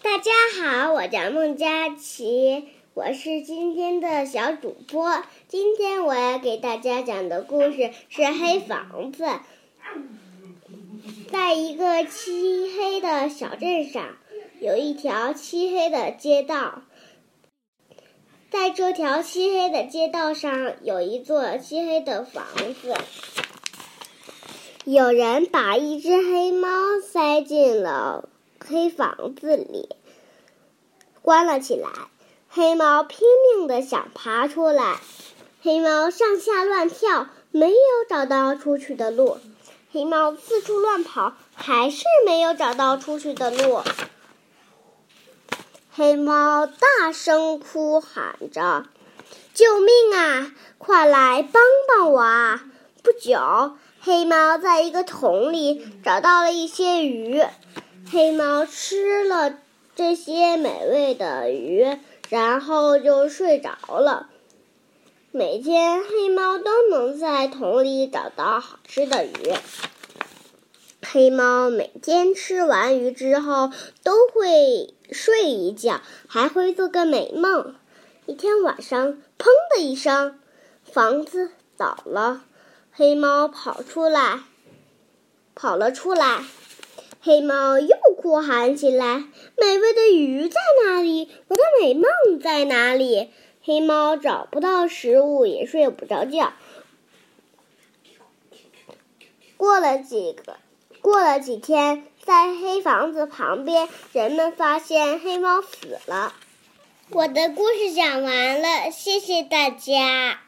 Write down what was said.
大家好，我叫孟佳琪，我是今天的小主播。今天我要给大家讲的故事是《黑房子》。在一个漆黑的小镇上，有一条漆黑的街道。在这条漆黑的街道上，有一座漆黑的房子。有人把一只黑猫塞进了黑房子里，关了起来。黑猫拼命的想爬出来，黑猫上下乱跳，没有找到出去的路。黑猫四处乱跑，还是没有找到出去的路。黑猫大声哭喊着：“救命啊！快来帮帮我啊！”不久，黑猫在一个桶里找到了一些鱼。黑猫吃了这些美味的鱼，然后就睡着了。每天，黑猫都能在桶里找到好吃的鱼。黑猫每天吃完鱼之后都会睡一觉，还会做个美梦。一天晚上，砰的一声，房子倒了。黑猫跑出来，跑了出来。黑猫又哭喊起来：“美味的鱼在哪里？我的美梦在哪里？”黑猫找不到食物，也睡不着觉。过了几个。过了几天，在黑房子旁边，人们发现黑猫死了。我的故事讲完了，谢谢大家。